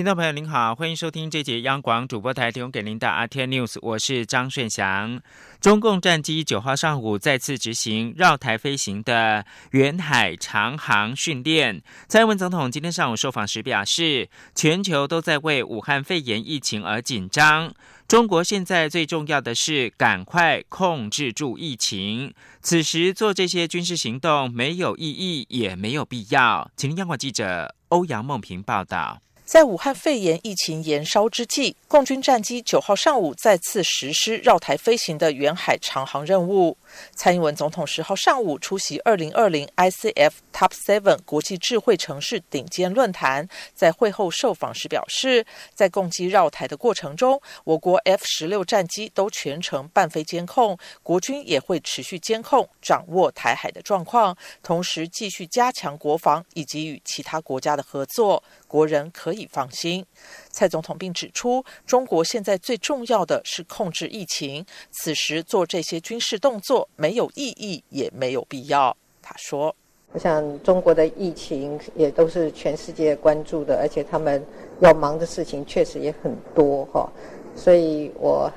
听众朋友您好，欢迎收听这节央广主播台提供给您的 RTI News，我是张顺祥。中共战机九号上午再次执行绕台飞行的远海长航训练。蔡英文总统今天上午受访时表示，全球都在为武汉肺炎疫情而紧张，中国现在最重要的是赶快控制住疫情。此时做这些军事行动没有意义，也没有必要。请央广记者欧阳梦平报道。在武汉肺炎疫情延烧之际，共军战机九号上午再次实施绕台飞行的远海长航任务。蔡英文总统十号上午出席二零二零 ICF Top Seven 国际智慧城市顶尖论坛，在会后受访时表示，在共机绕台的过程中，我国 F 十六战机都全程伴飞监控，国军也会持续监控掌握台海的状况，同时继续加强国防以及与其他国家的合作，国人可以放心。蔡总统并指出，中国现在最重要的是控制疫情，此时做这些军事动作没有意义，也没有必要。他说：“我想中国的疫情也都是全世界关注的，而且他们要忙的事情确实也很多哈，所以我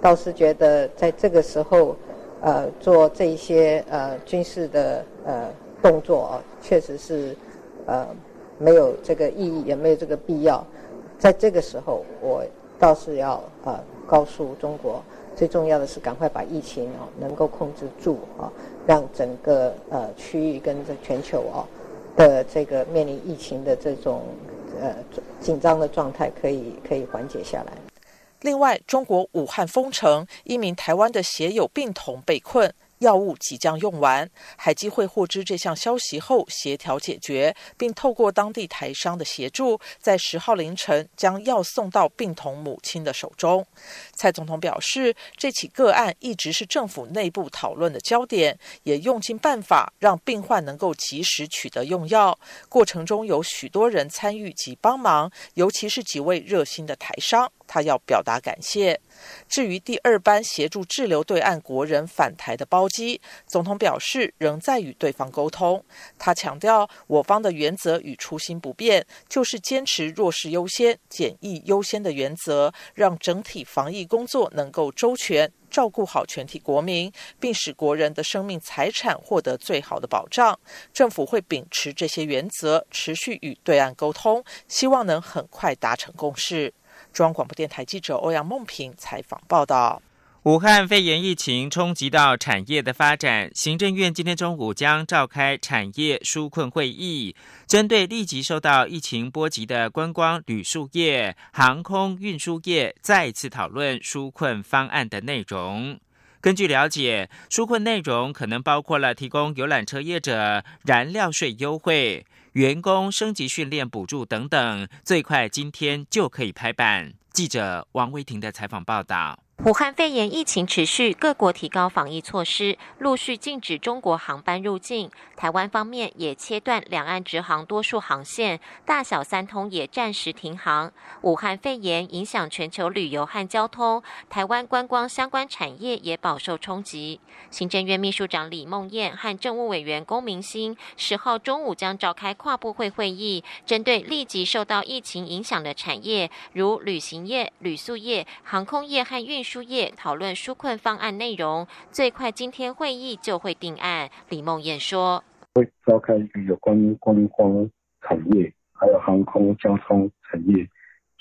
倒是觉得在这个时候，呃，做这些呃军事的呃动作啊，确实是呃没有这个意义，也没有这个必要。”在这个时候，我倒是要呃告诉中国，最重要的是赶快把疫情哦能够控制住啊，让整个呃区域跟这全球哦的这个面临疫情的这种呃紧张的状态可以可以缓解下来。另外，中国武汉封城，一名台湾的血友病童被困。药物即将用完，海基会获知这项消息后协调解决，并透过当地台商的协助，在十号凌晨将药送到病童母亲的手中。蔡总统表示，这起个案一直是政府内部讨论的焦点，也用尽办法让病患能够及时取得用药。过程中有许多人参与及帮忙，尤其是几位热心的台商，他要表达感谢。至于第二班协助滞留对岸国人返台的包机，总统表示仍在与对方沟通。他强调，我方的原则与初心不变，就是坚持弱势优先、检疫优先的原则，让整体防疫工作能够周全，照顾好全体国民，并使国人的生命财产获得最好的保障。政府会秉持这些原则，持续与对岸沟通，希望能很快达成共识。中央广播电台记者欧阳梦平采访报道：武汉肺炎疫情冲击到产业的发展，行政院今天中午将召开产业纾困会议，针对立即受到疫情波及的观光旅宿业、航空运输业，再次讨论纾困方案的内容。根据了解，纾困内容可能包括了提供游览车业者燃料税优惠。员工升级训练补助等等，最快今天就可以拍板。记者王维婷的采访报道。武汉肺炎疫情持续，各国提高防疫措施，陆续禁止中国航班入境。台湾方面也切断两岸直航多数航线，大小三通也暂时停航。武汉肺炎影响全球旅游和交通，台湾观光相关产业也饱受冲击。行政院秘书长李梦燕和政务委员龚明鑫十号中午将召开跨部会会议，针对立即受到疫情影响的产业，如旅行业、旅宿业、航空业和运。输业讨论纾困方案内容，最快今天会议就会定案。李梦燕说：“会召开一个有关观光产业，还有航空交通产业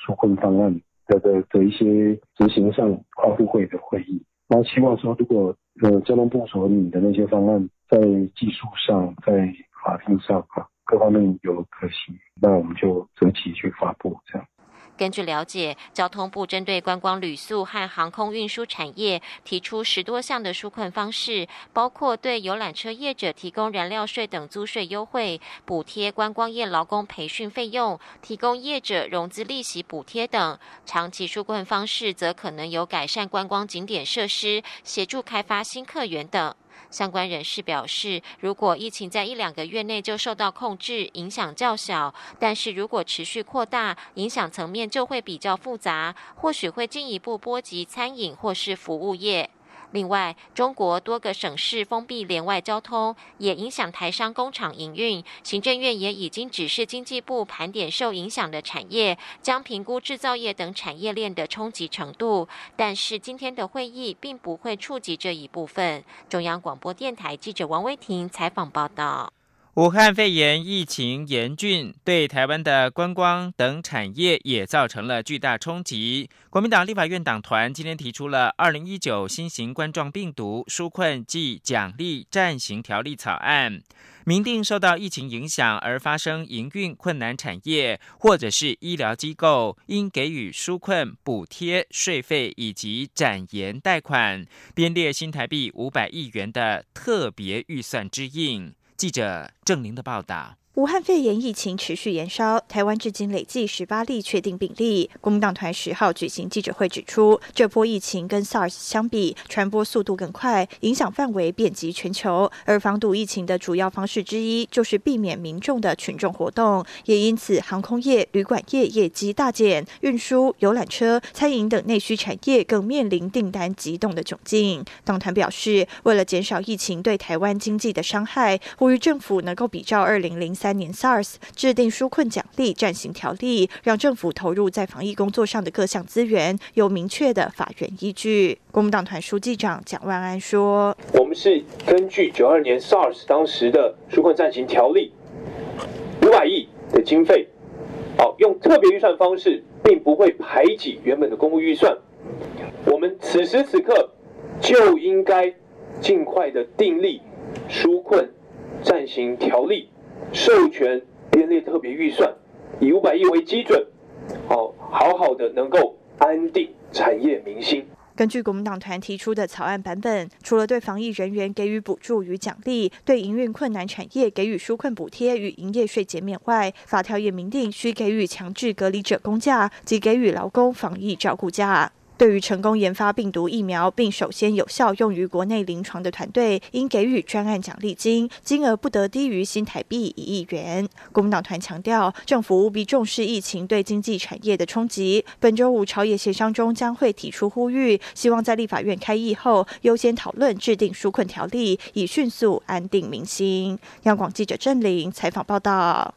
纾困方案的的的一些执行上跨部会的会议。然后希望说，如果呃交通部所拟的那些方案在技术上、在法定上啊各方面有可行，那我们就择期去发布这样。”根据了解，交通部针对观光旅宿和航空运输产业提出十多项的纾困方式，包括对游览车业者提供燃料税等租税优惠，补贴观光业劳工培训费用，提供业者融资利息补贴等。长期纾困方式则可能有改善观光景点设施，协助开发新客源等。相关人士表示，如果疫情在一两个月内就受到控制，影响较小；但是如果持续扩大，影响层面就会比较复杂，或许会进一步波及餐饮或是服务业。另外，中国多个省市封闭连外交通，也影响台商工厂营运。行政院也已经指示经济部盘点受影响的产业，将评估制造业等产业链的冲击程度。但是今天的会议并不会触及这一部分。中央广播电台记者王威婷采访报道。武汉肺炎疫情严峻，对台湾的观光等产业也造成了巨大冲击。国民党立法院党团今天提出了《二零一九新型冠状病毒纾困暨奖励暂行条例》草案，明定受到疫情影响而发生营运困难产业或者是医疗机构，应给予纾困补贴、税费以及展延贷款，编列新台币五百亿元的特别预算之应。记者郑玲的报道。武汉肺炎疫情持续延烧，台湾至今累计十八例确定病例。国民党团十号举行记者会指出，这波疫情跟 SARS 相比，传播速度更快，影响范围遍及全球。而防堵疫情的主要方式之一，就是避免民众的群众活动。也因此，航空业、旅馆业业绩大减，运输、游览车、餐饮等内需产业更面临订单急冻的窘境。党团表示，为了减少疫情对台湾经济的伤害，呼吁政府能够比照二零零三。三年 SARS 制定纾困奖励暂行条例，让政府投入在防疫工作上的各项资源有明确的法源依据。国民党团书记长蒋万安说：“我们是根据九二年 SARS 当时的纾困暂行条例，五百亿的经费，好用特别预算方式，并不会排挤原本的公务预算。我们此时此刻就应该尽快的订立纾困暂行条例。”授权编列特别预算，以五百亿为基准，好好好的能够安定产业民心。根据国民党团提出的草案版本，除了对防疫人员给予补助与奖励，对营运困难产业给予纾困补贴与营业税减免外，法条也明定需给予强制隔离者工假及给予劳工防疫照顾假。对于成功研发病毒疫苗并首先有效用于国内临床的团队，应给予专案奖励金，金额不得低于新台币一亿元。国民党团强调，政府务必重视疫情对经济产业的冲击。本周五朝野协商中将会提出呼吁，希望在立法院开议后优先讨论制定纾困条例，以迅速安定民心。央广记者郑玲采访报道。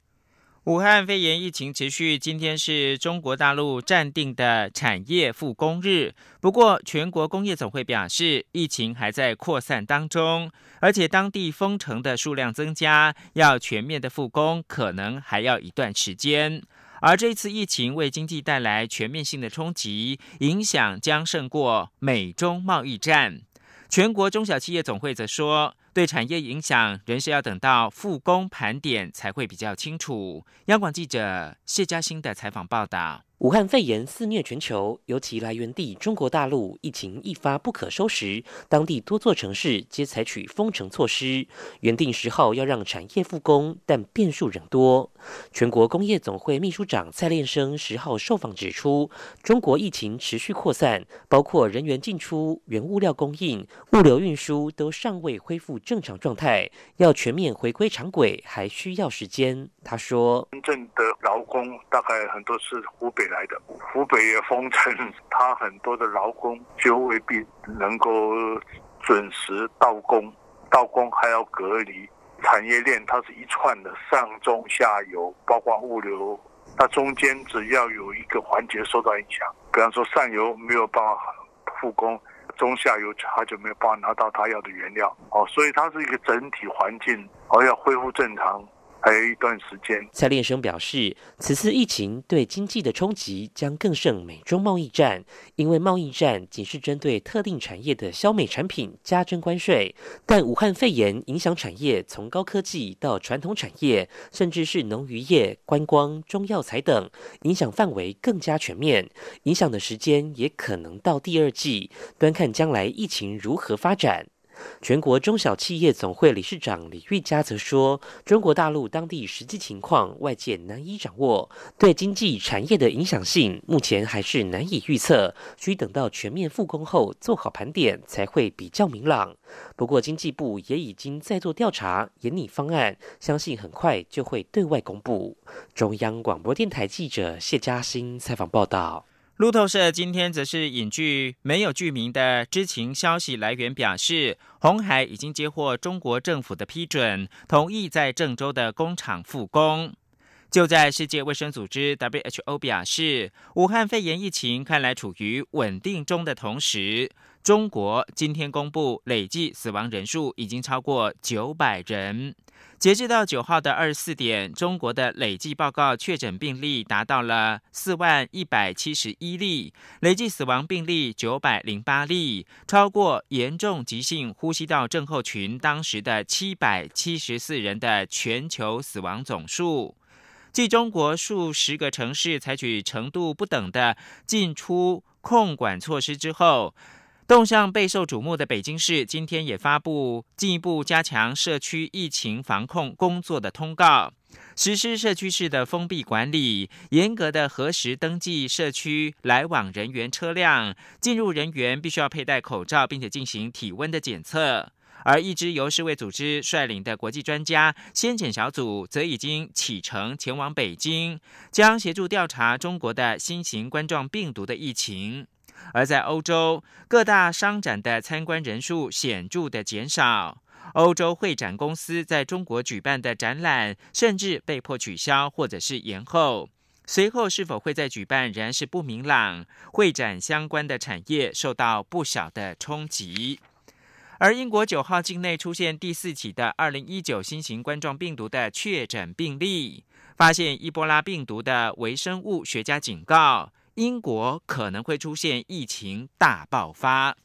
武汉肺炎疫情持续，今天是中国大陆暂定的产业复工日。不过，全国工业总会表示，疫情还在扩散当中，而且当地封城的数量增加，要全面的复工可能还要一段时间。而这次疫情为经济带来全面性的冲击，影响将胜过美中贸易战。全国中小企业总会则说。对产业影响，仍是要等到复工盘点才会比较清楚。央广记者谢嘉欣的采访报道。武汉肺炎肆虐全球，尤其来源地中国大陆疫情一发不可收拾，当地多座城市皆采取封城措施。原定十号要让产业复工，但变数仍多。全国工业总会秘书长蔡炼生十号受访指出，中国疫情持续扩散，包括人员进出、原物料供应、物流运输都尚未恢复正常状态，要全面回归常轨还需要时间。他说：“真正的劳工大概很多是湖北。”来的湖北也封城，他很多的劳工就未必能够准时到工，到工还要隔离。产业链它是一串的，上中下游，包括物流，它中间只要有一个环节受到影响，比方说上游没有办法复工，中下游他就没有办法拿到他要的原料，哦，所以它是一个整体环境，哦，要恢复正常。还有一段时间。蔡炼生表示，此次疫情对经济的冲击将更胜美中贸易战，因为贸易战仅是针对特定产业的消美产品加征关税，但武汉肺炎影响产业从高科技到传统产业，甚至是农渔业、观光、中药材等，影响范围更加全面，影响的时间也可能到第二季，端看将来疫情如何发展。全国中小企业总会理事长李玉佳则说：“中国大陆当地实际情况外界难以掌握，对经济产业的影响性目前还是难以预测，需等到全面复工后做好盘点才会比较明朗。不过经济部也已经在做调查，研拟方案，相信很快就会对外公布。”中央广播电台记者谢嘉欣采访报道。路透社今天则是引据没有具名的知情消息来源表示，红海已经接获中国政府的批准，同意在郑州的工厂复工。就在世界卫生组织 WHO 表示，武汉肺炎疫情看来处于稳定中的同时，中国今天公布累计死亡人数已经超过九百人。截至到九号的二十四点，中国的累计报告确诊病例达到了四万一百七十一例，累计死亡病例九百零八例，超过严重急性呼吸道症候群当时的七百七十四人的全球死亡总数。继中国数十个城市采取程度不等的进出控管措施之后。动向备受瞩目的北京市，今天也发布进一步加强社区疫情防控工作的通告，实施社区式的封闭管理，严格的核实登记社区来往人员、车辆进入人员必须要佩戴口罩，并且进行体温的检测。而一支由世卫组织率领的国际专家先遣小组，则已经启程前往北京，将协助调查中国的新型冠状病毒的疫情。而在欧洲各大商展的参观人数显著的减少，欧洲会展公司在中国举办的展览甚至被迫取消或者是延后。随后是否会再举办仍然是不明朗，会展相关的产业受到不小的冲击。而英国九号境内出现第四起的二零一九新型冠状病毒的确诊病例，发现伊波拉病毒的微生物学家警告。英国可能会出现疫情大爆发。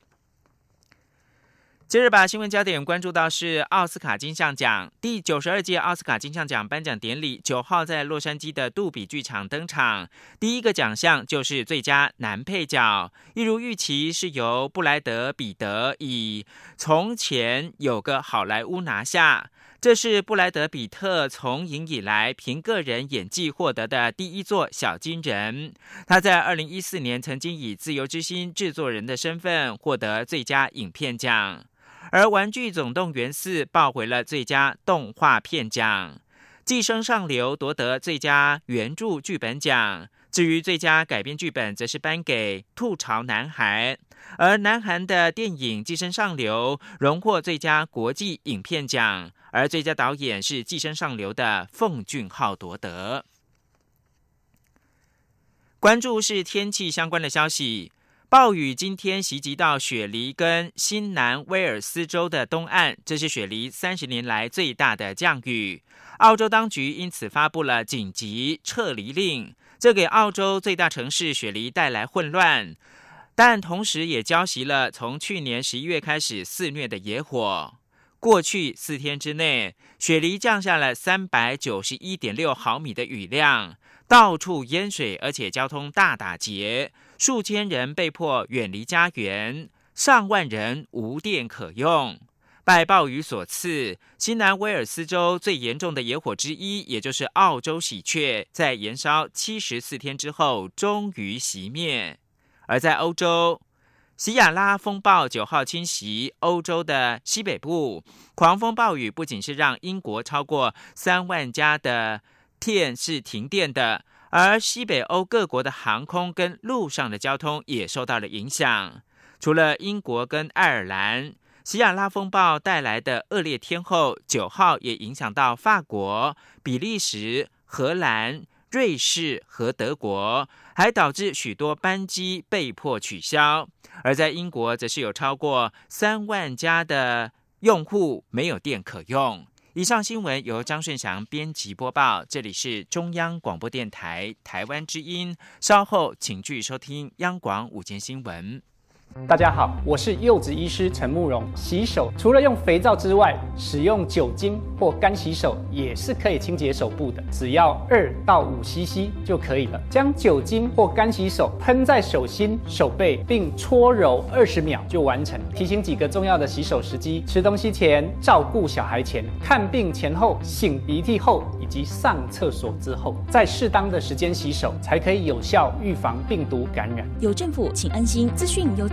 接着把新闻焦点关注到是奥斯卡金像奖第九十二届奥斯卡金像奖颁奖典礼，九号在洛杉矶的杜比剧场登场。第一个奖项就是最佳男配角，一如预期是由布莱德彼得以《从前有个好莱坞》拿下。这是布莱德比特从影以来凭个人演技获得的第一座小金人。他在二零一四年曾经以《自由之心》制作人的身份获得最佳影片奖，而《玩具总动员四》抱回了最佳动画片奖，《寄生上流》夺得最佳原著剧本奖。至于最佳改编剧本，则是颁给《吐槽男孩》，而南韩的电影《寄生上流》荣获最佳国际影片奖。而最佳导演是《寄生上流》的奉俊昊夺得。关注是天气相关的消息，暴雨今天袭击到雪梨跟新南威尔斯州的东岸，这是雪梨三十年来最大的降雨。澳洲当局因此发布了紧急撤离令，这给澳洲最大城市雪梨带来混乱，但同时也浇熄了从去年十一月开始肆虐的野火。过去四天之内，雪梨降下了三百九十一点六毫米的雨量，到处淹水，而且交通大打劫，数千人被迫远离家园，上万人无电可用。拜暴雨所赐，新南威尔斯州最严重的野火之一，也就是澳洲喜鹊，在燃烧七十四天之后，终于熄灭。而在欧洲。喜亚拉风暴九号侵袭欧洲的西北部，狂风暴雨不仅是让英国超过三万家的电是停电的，而西北欧各国的航空跟陆上的交通也受到了影响。除了英国跟爱尔兰，喜亚拉风暴带来的恶劣天候，九号也影响到法国、比利时、荷兰。瑞士和德国还导致许多班机被迫取消，而在英国则是有超过三万家的用户没有电可用。以上新闻由张顺祥编辑播报，这里是中央广播电台台湾之音。稍后请继续收听央广午间新闻。大家好，我是柚子医师陈慕容。洗手除了用肥皂之外，使用酒精或干洗手也是可以清洁手部的，只要二到五 CC 就可以了。将酒精或干洗手喷在手心、手背，并搓揉二十秒就完成。提醒几个重要的洗手时机：吃东西前、照顾小孩前、看病前后、擤鼻涕后以及上厕所之后，在适当的时间洗手，才可以有效预防病毒感染。有政府，请安心。资讯由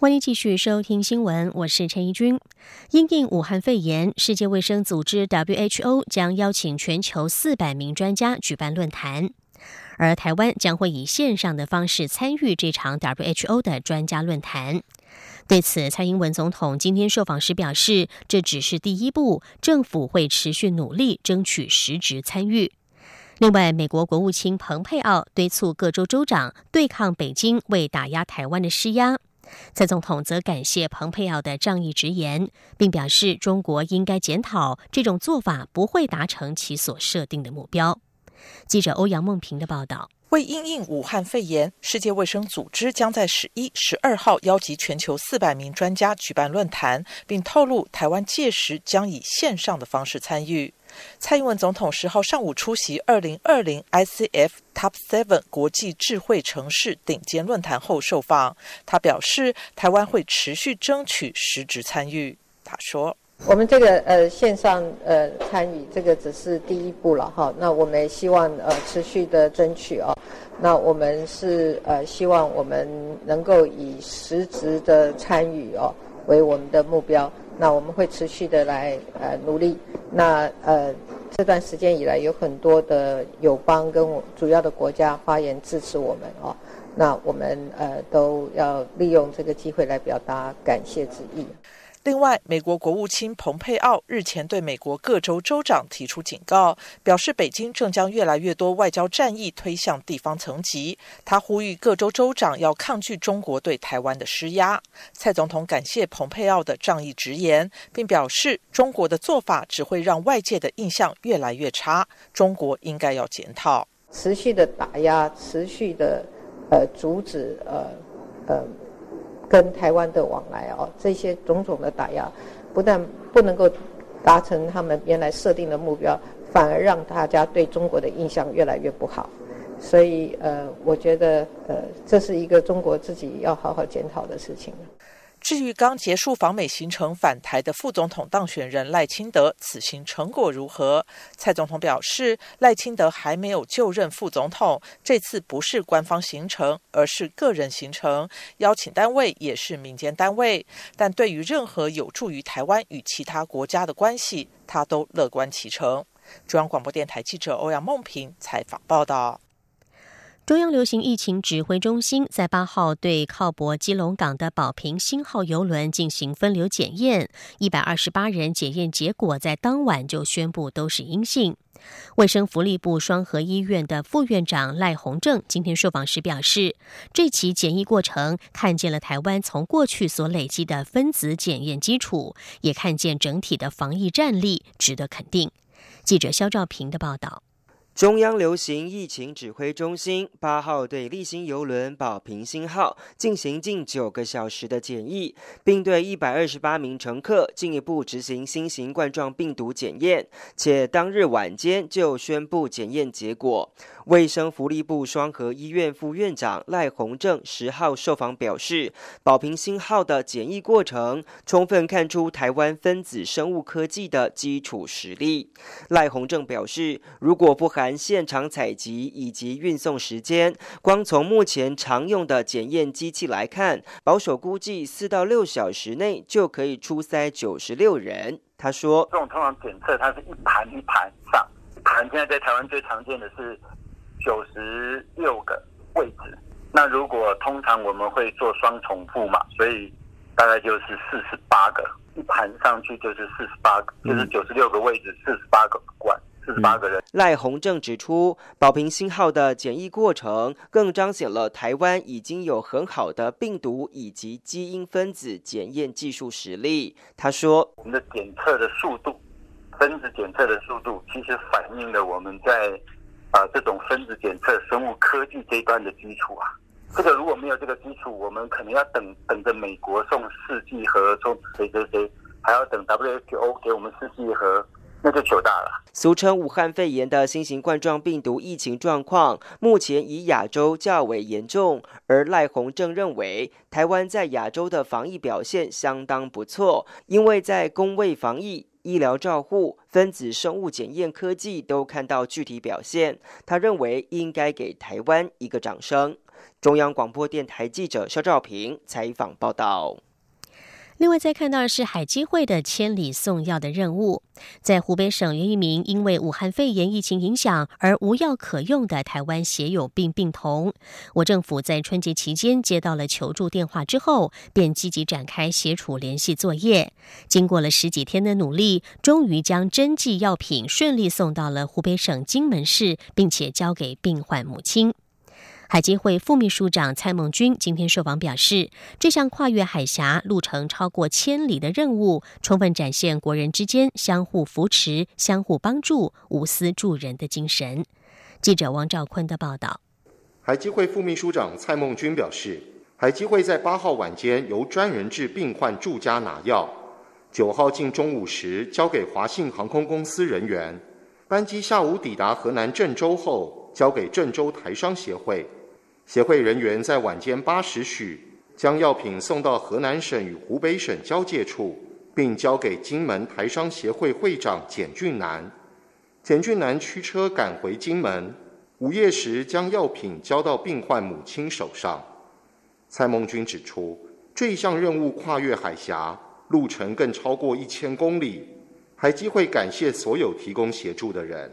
欢迎继续收听新闻，我是陈怡君。因应武汉肺炎，世界卫生组织 WHO 将邀请全球四百名专家举办论坛，而台湾将会以线上的方式参与这场 WHO 的专家论坛。对此，蔡英文总统今天受访时表示，这只是第一步，政府会持续努力争取实质参与。另外，美国国务卿蓬佩奥敦促各州州长对抗北京为打压台湾的施压。蔡总统则感谢蓬佩奥的仗义直言，并表示中国应该检讨这种做法不会达成其所设定的目标。记者欧阳梦平的报道。为因应武汉肺炎，世界卫生组织将在十一、十二号邀集全球四百名专家举办论坛，并透露台湾届时将以线上的方式参与。蔡英文总统十号上午出席二零二零 ICF Top Seven 国际智慧城市顶尖论坛后受访，他表示台湾会持续争取实质参与。他说。我们这个呃线上呃参与这个只是第一步了哈，那我们也希望呃持续的争取哦，那我们是呃希望我们能够以实质的参与哦为我们的目标，那我们会持续的来呃努力，那呃这段时间以来有很多的友邦跟我主要的国家发言支持我们哦，那我们呃都要利用这个机会来表达感谢之意。另外，美国国务卿蓬佩奥日前对美国各州州长提出警告，表示北京正将越来越多外交战役推向地方层级。他呼吁各州州长要抗拒中国对台湾的施压。蔡总统感谢蓬佩奥的仗义直言，并表示中国的做法只会让外界的印象越来越差，中国应该要检讨。持续的打压，持续的呃阻止呃呃。跟台湾的往来哦，这些种种的打压，不但不能够达成他们原来设定的目标，反而让大家对中国的印象越来越不好。所以呃，我觉得呃，这是一个中国自己要好好检讨的事情。至于刚结束访美行程返台的副总统当选人赖清德，此行成果如何？蔡总统表示，赖清德还没有就任副总统，这次不是官方行程，而是个人行程，邀请单位也是民间单位。但对于任何有助于台湾与其他国家的关系，他都乐观其成。中央广播电台记者欧阳梦平采访报道。中央流行疫情指挥中心在八号对靠泊基隆港的宝瓶星号邮轮进行分流检验，一百二十八人检验结果在当晚就宣布都是阴性。卫生福利部双河医院的副院长赖宏正今天受访时表示，这起检疫过程看见了台湾从过去所累积的分子检验基础，也看见整体的防疫战力，值得肯定。记者肖兆平的报道。中央流行疫情指挥中心八号对立新邮轮“宝平星号”进行近九个小时的检疫，并对一百二十八名乘客进一步执行新型冠状病毒检验，且当日晚间就宣布检验结果。卫生福利部双河医院副院长赖宏正十号受访表示，“保平星号”的检疫过程充分看出台湾分子生物科技的基础实力。赖宏正表示，如果不含现场采集以及运送时间，光从目前常用的检验机器来看，保守估计四到六小时内就可以出筛九十六人。他说：“这种通常检测，它是一盘一盘上，盘现在在台湾最常见的是九十六个位置。那如果通常我们会做双重复嘛，所以大概就是四十八个。一盘上去就是四十八个，就是九十六个位置，四十八个管。四十八个人。赖鸿正指出，保平星号的检疫过程更彰显了台湾已经有很好的病毒以及基因分子检验技术实力。他说：“我们的检测的速度，分子检测的速度，其实反映了我们在啊这种分子检测生物科技这一端的基础啊。这个如果没有这个基础，我们可能要等等着美国送试剂盒，送谁谁谁，还要等 WHO 给我们试剂盒。”那就糗大了。俗称武汉肺炎的新型冠状病毒疫情状况，目前以亚洲较为严重。而赖鸿正认为，台湾在亚洲的防疫表现相当不错，因为在工卫防疫、医疗照护、分子生物检验科技都看到具体表现。他认为应该给台湾一个掌声。中央广播电台记者肖兆平采访报道。另外，再看到的是海基会的千里送药的任务，在湖北省，有一名因为武汉肺炎疫情影响而无药可用的台湾血友病病童，我政府在春节期间接到了求助电话之后，便积极展开协助联系作业。经过了十几天的努力，终于将针剂药品顺利送到了湖北省荆门市，并且交给病患母亲。海基会副秘书长蔡孟君今天受访表示，这项跨越海峡、路程超过千里的任务，充分展现国人之间相互扶持、相互帮助、无私助人的精神。记者王兆坤的报道。海基会副秘书长蔡孟君表示，海基会在八号晚间由专人至病患住家拿药，九号近中午时交给华信航空公司人员，班机下午抵达河南郑州后，交给郑州台商协会。协会人员在晚间八时许将药品送到河南省与湖北省交界处，并交给金门台商协会会长简俊南。简俊南驱车赶回金门，午夜时将药品交到病患母亲手上。蔡孟君指出，这一项任务跨越海峡，路程更超过一千公里，还机会感谢所有提供协助的人。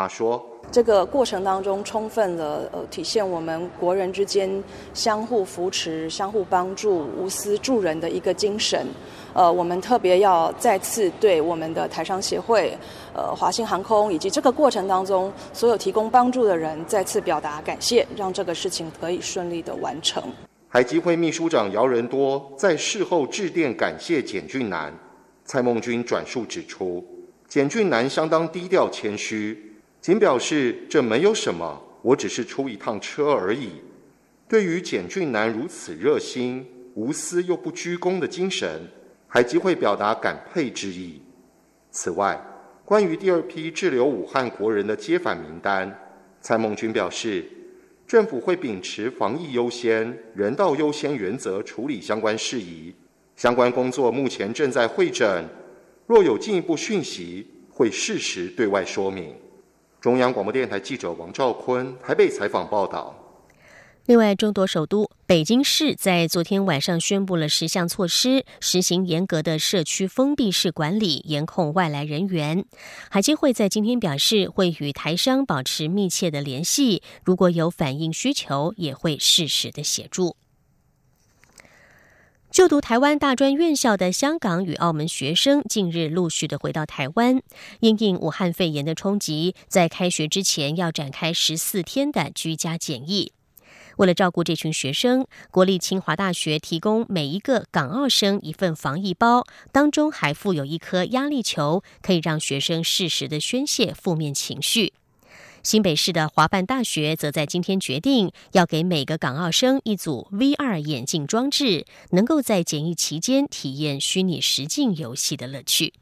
他说：“这个过程当中，充分的呃体现我们国人之间相互扶持、相互帮助、无私助人的一个精神。呃，我们特别要再次对我们的台商协会、呃华信航空以及这个过程当中所有提供帮助的人，再次表达感谢，让这个事情可以顺利的完成。”海基会秘书长姚仁多在事后致电感谢简俊南。蔡孟君转述指出，简俊南相当低调谦虚。仅表示这没有什么，我只是出一趟车而已。对于简俊南如此热心、无私又不居功的精神，海基会表达感佩之意。此外，关于第二批滞留武汉国人的接返名单，蔡孟君表示，政府会秉持防疫优先、人道优先原则处理相关事宜。相关工作目前正在会诊，若有进一步讯息，会适时对外说明。中央广播电台记者王兆坤台北采访报道。另外，中国首都北京市在昨天晚上宣布了十项措施，实行严格的社区封闭式管理，严控外来人员。海基会在今天表示，会与台商保持密切的联系，如果有反映需求，也会适时的协助。就读台湾大专院校的香港与澳门学生近日陆续的回到台湾，因应武汉肺炎的冲击，在开学之前要展开十四天的居家检疫。为了照顾这群学生，国立清华大学提供每一个港澳生一份防疫包，当中还附有一颗压力球，可以让学生适时的宣泄负面情绪。新北市的华办大学则在今天决定，要给每个港澳生一组 VR 眼镜装置，能够在检疫期间体验虚拟实境游戏的乐趣。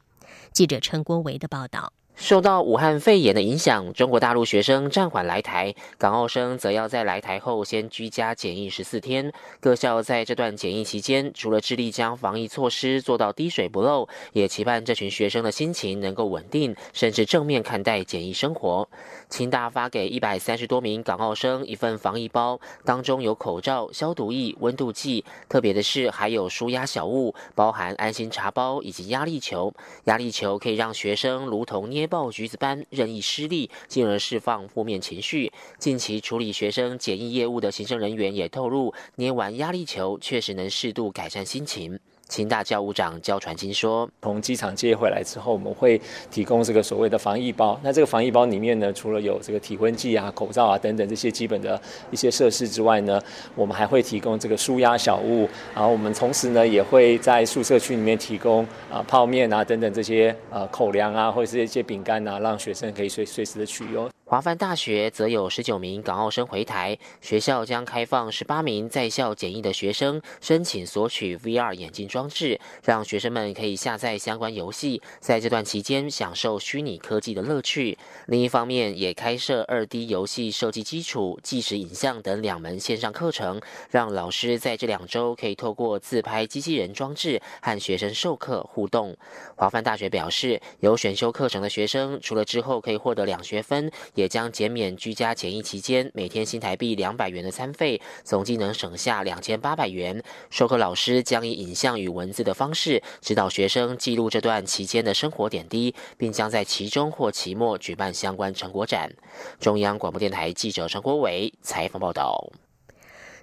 记者陈国维的报道。受到武汉肺炎的影响，中国大陆学生暂缓来台，港澳生则要在来台后先居家检疫十四天。各校在这段检疫期间，除了致力将防疫措施做到滴水不漏，也期盼这群学生的心情能够稳定，甚至正面看待检疫生活。清大发给一百三十多名港澳生一份防疫包，当中有口罩、消毒液、温度计，特别的是还有舒压小物，包含安心茶包以及压力球。压力球可以让学生如同捏。爆橘子般任意失利，进而释放负面情绪。近期处理学生检疫业务的行政人员也透露，捏完压力球确实能适度改善心情。清大教务长焦传金说：“从机场接回来之后，我们会提供这个所谓的防疫包。那这个防疫包里面呢，除了有这个体温计啊、口罩啊等等这些基本的一些设施之外呢，我们还会提供这个舒压小物。然后我们同时呢，也会在宿舍区里面提供啊泡面啊等等这些呃口粮啊，或者是一些饼干啊，让学生可以随随时的取用。”华范大学则有十九名港澳生回台，学校将开放十八名在校检疫的学生申请索取 VR 眼镜装置，让学生们可以下载相关游戏，在这段期间享受虚拟科技的乐趣。另一方面，也开设二 D 游戏设计基础、即时影像等两门线上课程，让老师在这两周可以透过自拍机器人装置和学生授课互动。华范大学表示，有选修课程的学生，除了之后可以获得两学分。也将减免居家检疫期间每天新台币两百元的餐费，总计能省下两千八百元。授课老师将以影像与文字的方式指导学生记录这段期间的生活点滴，并将在其中或期末举办相关成果展。中央广播电台记者陈国伟采访报道。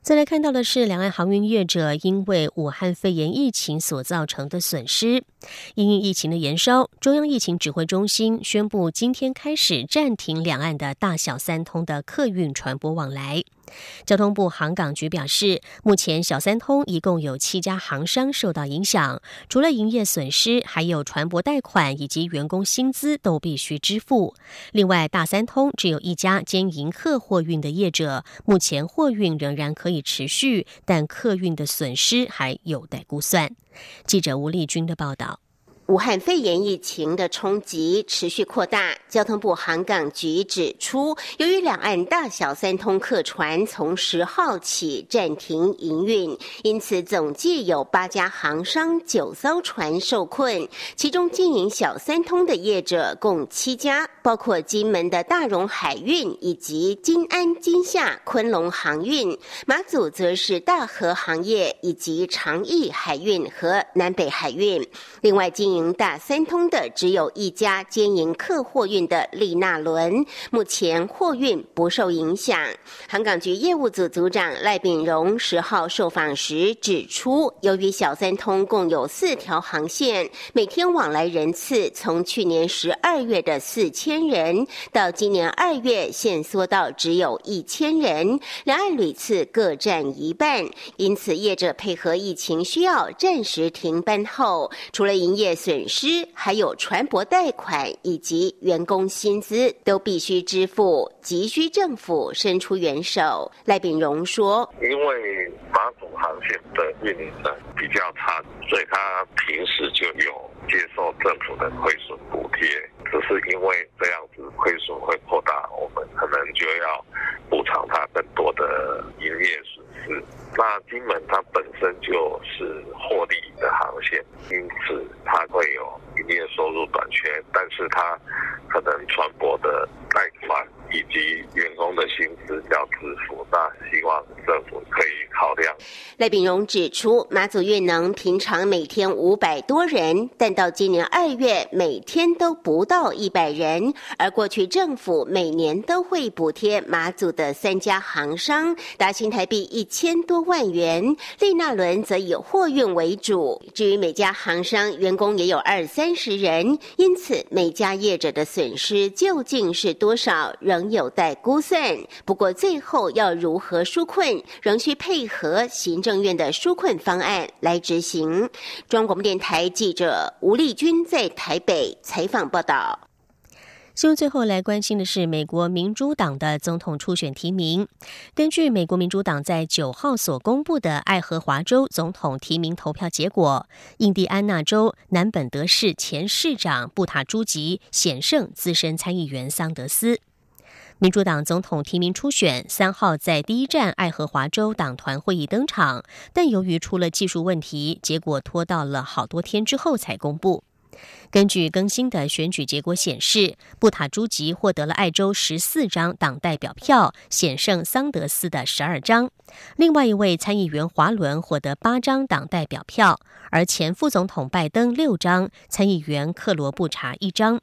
再来看到的是，两岸航运业者因为武汉肺炎疫情所造成的损失。因疫情的延烧，中央疫情指挥中心宣布，今天开始暂停两岸的大小三通的客运船舶往来。交通部航港局表示，目前小三通一共有七家航商受到影响，除了营业损失，还有船舶贷款以及员工薪资都必须支付。另外，大三通只有一家兼营客货运的业者，目前货运仍然可以持续，但客运的损失还有待估算。记者吴丽君的报道。武汉肺炎疫情的冲击持续扩大，交通部航港局指出，由于两岸大小三通客船从十号起暂停营运，因此总计有八家航商九艘船受困，其中经营小三通的业者共七家，包括金门的大荣海运以及金安、金夏、昆龙航运，马祖则是大和行业以及长义海运和南北海运，另外经营。营大三通的只有一家兼营客货运的利纳轮，目前货运不受影响。航港局业务组组长赖炳荣十号受访时指出，由于小三通共有四条航线，每天往来人次从去年十二月的四千人，到今年二月限缩到只有一千人，两岸旅次各占一半。因此，业者配合疫情需要暂时停班后，除了营业。损失还有船舶贷款以及员工薪资都必须支付，急需政府伸出援手。赖炳荣说：“因为马祖航线的运营呢比较差，所以他平时就有接受政府的亏损补贴，只是因为这样子亏损会扩大，我们可能就要补偿他更多的营业损那金门它本身就是获利的航线，因此。”它会有营业收入短缺，但是它可能船舶的带宽以及员工的薪资要支付，那希望政府可以考量。赖炳荣指出，马祖运能平常每天五百多人，但到今年二月每天都不到一百人，而过去政府每年都会补贴马祖的三家航商达新台币一千多万元，利纳轮则以货运为主，至于每家航商员。工也有二三十人，因此每家业者的损失究竟是多少，仍有待估算。不过最后要如何纾困，仍需配合行政院的纾困方案来执行。中国广电台记者吴丽君在台北采访报道。新闻最后来关心的是美国民主党的总统初选提名。根据美国民主党在九号所公布的爱荷华州总统提名投票结果，印第安纳州南本德市前市长布塔朱吉险胜资深参议员桑德斯。民主党总统提名初选三号在第一站爱荷华州党团会议登场，但由于出了技术问题，结果拖到了好多天之后才公布。根据更新的选举结果显示，布塔朱吉获得了爱州十四张党代表票，险胜桑德斯的十二张。另外一位参议员华伦获得八张党代表票，而前副总统拜登六张，参议员克罗布查一张。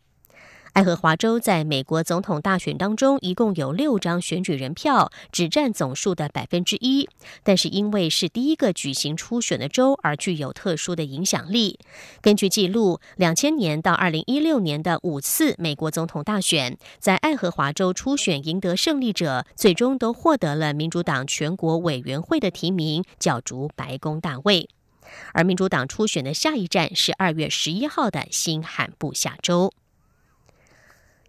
爱荷华州在美国总统大选当中，一共有六张选举人票，只占总数的百分之一。但是因为是第一个举行初选的州，而具有特殊的影响力。根据记录，两千年到二零一六年的五次美国总统大选，在爱荷华州初选赢得胜利者，最终都获得了民主党全国委员会的提名，角逐白宫大位。而民主党初选的下一站是二月十一号的新罕布夏州。